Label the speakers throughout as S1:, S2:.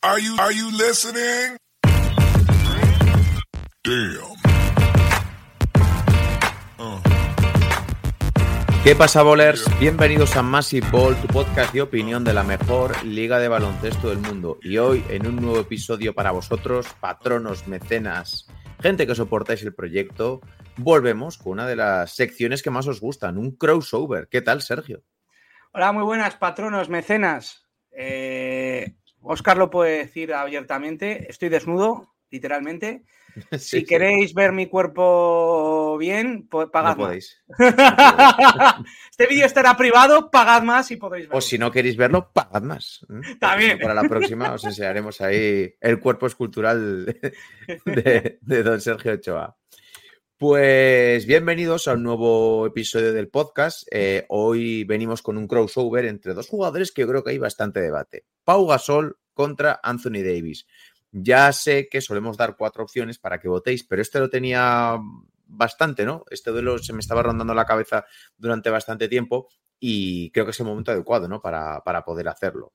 S1: Are you, are you listening? Damn. Uh.
S2: ¿Qué pasa, bowlers? Bienvenidos a Massive Ball, tu podcast de opinión de la mejor liga de baloncesto del mundo. Y hoy, en un nuevo episodio para vosotros, patronos, mecenas, gente que soportáis el proyecto, volvemos con una de las secciones que más os gustan, un crossover. ¿Qué tal, Sergio?
S3: Hola, muy buenas, patronos, mecenas. Eh, Oscar lo puede decir abiertamente, estoy desnudo, literalmente.
S2: Sí,
S3: si
S2: sí.
S3: queréis ver mi cuerpo bien, pagad
S2: No
S3: más. este vídeo estará privado, pagad más y podéis verlo.
S2: O si no queréis verlo, pagad más. ¿eh?
S3: También.
S2: Para la próxima os enseñaremos ahí el cuerpo escultural de don Sergio Ochoa. Pues bienvenidos a un nuevo episodio del podcast. Eh, hoy venimos con un crossover entre dos jugadores que yo creo que hay bastante debate. Pau Gasol contra Anthony Davis. Ya sé que solemos dar cuatro opciones para que votéis, pero este lo tenía bastante, ¿no? Este duelo se me estaba rondando la cabeza durante bastante tiempo y creo que es el momento adecuado, ¿no? Para, para poder hacerlo.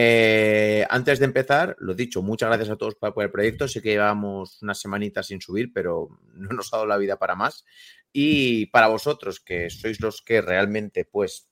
S2: Eh, antes de empezar, lo dicho, muchas gracias a todos por, el proyecto. Sé que llevamos unas semanitas sin subir, pero no nos ha dado la vida para más. Y para vosotros, que sois los que realmente, pues,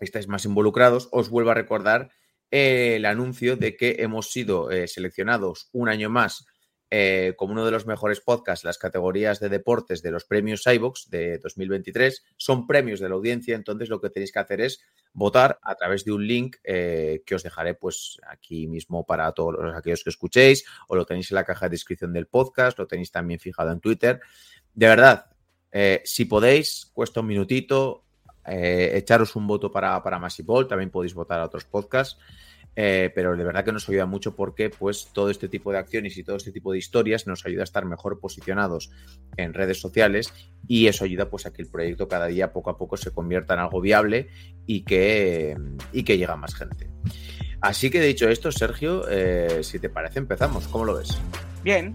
S2: estáis más involucrados, os vuelvo a recordar eh, el anuncio de que hemos sido eh, seleccionados un año más eh, como uno de los mejores podcasts las categorías de deportes de los premios iVox de 2023. Son premios de la audiencia, entonces lo que tenéis que hacer es votar a través de un link eh, que os dejaré pues aquí mismo para todos los, aquellos que escuchéis o lo tenéis en la caja de descripción del podcast, lo tenéis también fijado en Twitter. De verdad, eh, si podéis, cuesta un minutito, echaros un voto para, para Massibol, también podéis votar a otros podcasts. Eh, pero de verdad que nos ayuda mucho porque pues todo este tipo de acciones y todo este tipo de historias nos ayuda a estar mejor posicionados en redes sociales y eso ayuda pues a que el proyecto cada día poco a poco se convierta en algo viable y que, y que llega a más gente. Así que dicho esto, Sergio, eh, si te parece empezamos. ¿Cómo lo ves?
S3: Bien,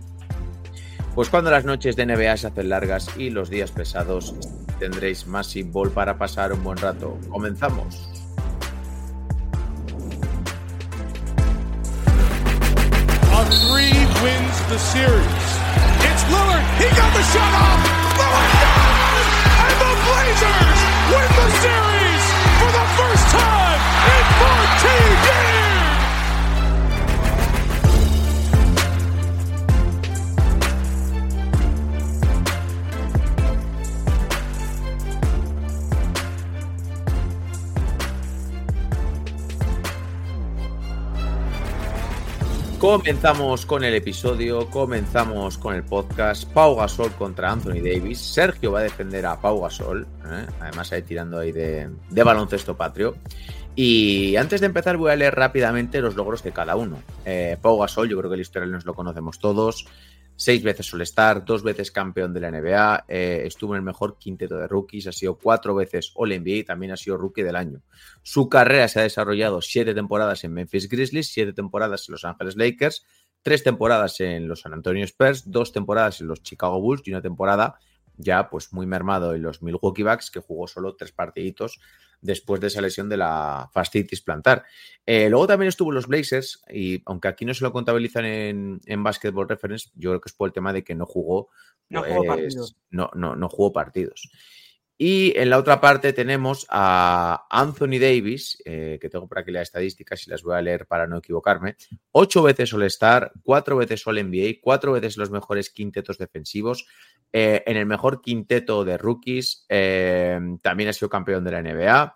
S2: Pues cuando las noches de NBA se hacen largas y los días pesados, tendréis Massive Ball para pasar un buen rato. Comenzamos.
S4: The series. It's Lillard. He got the shot off.
S2: Comenzamos con el episodio, comenzamos con el podcast. Pau Gasol contra Anthony Davis. Sergio va a defender a Pau Gasol, ¿eh? además ahí tirando ahí de, baloncesto patrio. Y antes de empezar voy a leer rápidamente los logros de cada uno. Eh, Pau Gasol, yo creo que el historial nos lo conocemos todos. Seis veces All-Star, dos veces campeón de la NBA, eh, estuvo en el mejor quinteto de rookies, ha sido cuatro veces All-NBA y también ha sido rookie del año. Su carrera se ha desarrollado siete temporadas en Memphis Grizzlies, siete temporadas en Los Ángeles Lakers, tres temporadas en los San Antonio Spurs, dos temporadas en los Chicago Bulls y una temporada ya pues muy mermado en los Milwaukee Bucks, que jugó solo tres partiditos después de esa lesión de la fascitis plantar. Eh, luego también estuvo los Blazers, y aunque aquí no se lo contabilizan en, en Basketball Reference, yo creo que es por el tema de que no jugó,
S3: No
S2: pues,
S3: jugó partidos.
S2: no, no, no jugó partidos. Y en la otra parte tenemos a Anthony Davis, eh, que tengo por aquí las estadísticas y las voy a leer para no equivocarme. Ocho veces All-Star, cuatro veces All-NBA, cuatro veces los mejores quintetos defensivos. Eh, en el mejor quinteto de rookies, eh, también ha sido campeón de la NBA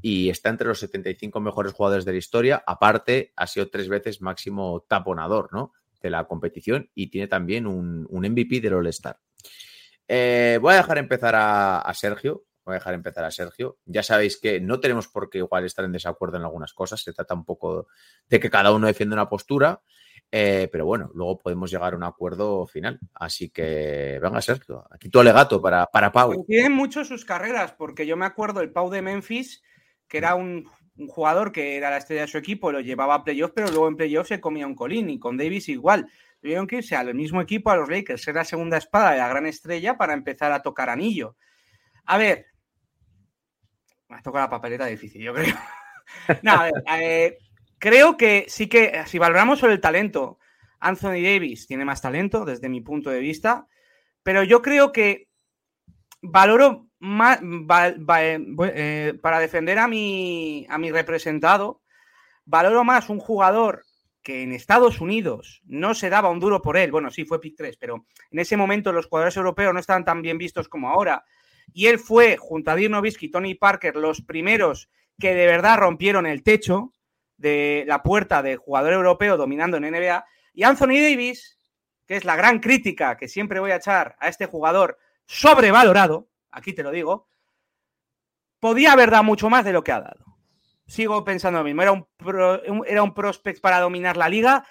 S2: y está entre los 75 mejores jugadores de la historia. Aparte, ha sido tres veces máximo taponador ¿no? de la competición y tiene también un, un MVP del All-Star. Eh, voy a dejar empezar a, a Sergio. Voy a dejar empezar a Sergio. Ya sabéis que no tenemos por qué igual estar en desacuerdo en algunas cosas. Se trata un poco de que cada uno defienda una postura. Eh, pero bueno, luego podemos llegar a un acuerdo final. Así que venga, Sergio. Aquí tu alegato para, para Pau.
S3: coinciden mucho sus carreras, porque yo me acuerdo el Pau de Memphis, que era un, un jugador que era la estrella de su equipo, lo llevaba a playoffs, pero luego en playoffs se comía un colín, y con Davis igual. Tuvieron que irse al mismo equipo, a los Lakers, ser la segunda espada de la gran estrella para empezar a tocar anillo. A ver, me ha tocado la papeleta difícil, yo creo. no, a ver, eh, creo que sí que, si valoramos sobre el talento, Anthony Davis tiene más talento desde mi punto de vista, pero yo creo que valoro más, eh, para defender a mi, a mi representado, valoro más un jugador que en Estados Unidos no se daba un duro por él, bueno, sí fue pick 3, pero en ese momento los jugadores europeos no estaban tan bien vistos como ahora, y él fue, junto a Dirk Nowitzki y Tony Parker, los primeros que de verdad rompieron el techo de la puerta de jugador europeo dominando en NBA, y Anthony Davis, que es la gran crítica que siempre voy a echar a este jugador sobrevalorado, aquí te lo digo, podía haber dado mucho más de lo que ha dado. Sigo pensando lo mismo, era un, era un prospect para dominar la liga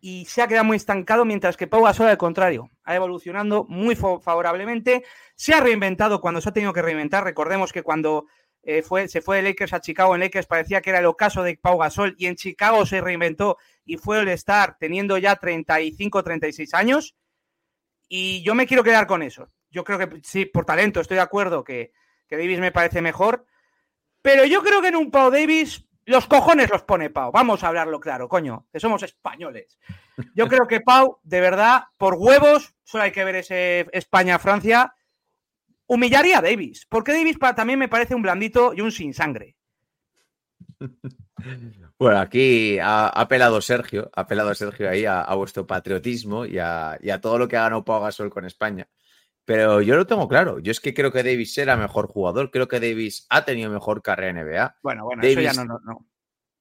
S3: y se ha quedado muy estancado, mientras que Pau Gasol, al contrario, ha evolucionado muy favorablemente, se ha reinventado cuando se ha tenido que reinventar. Recordemos que cuando eh, fue, se fue de Lakers a Chicago, en Lakers parecía que era el ocaso de Pau Gasol y en Chicago se reinventó y fue el estar teniendo ya 35, 36 años. Y yo me quiero quedar con eso. Yo creo que sí, por talento, estoy de acuerdo que, que Davis me parece mejor. Pero yo creo que en un Pau Davis los cojones los pone Pau. Vamos a hablarlo claro, coño, que somos españoles. Yo creo que Pau, de verdad, por huevos, solo hay que ver ese España-Francia, humillaría a Davis. Porque Davis también me parece un blandito y un sin sangre.
S2: Bueno, aquí ha, apelado Sergio, ha apelado Sergio ahí a, vuestro patriotismo y a, todo lo que ha ganado Pau Gasol con España. Pero yo lo tengo claro. Yo es que creo que Davis era mejor jugador. Creo que Davis ha tenido mejor carrera en NBA.
S3: Bueno, bueno, Davis, eso ya no, no,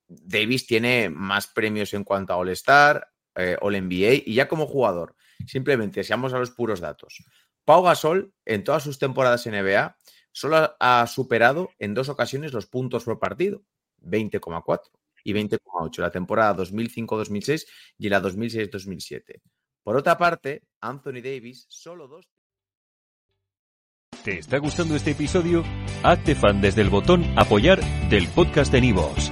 S2: Davis tiene más premios en cuanto a All-Star, eh, All-NBA y ya como jugador. Simplemente, seamos a los puros datos. Pau Gasol, en todas sus temporadas en NBA, solo ha superado en dos ocasiones los puntos por partido, 20,4 y 20,8, la temporada 2005-2006 y la 2006-2007. Por otra parte, Anthony Davis, solo dos.
S5: ¿Te está gustando este episodio? Hazte fan desde el botón Apoyar del podcast de Nivos.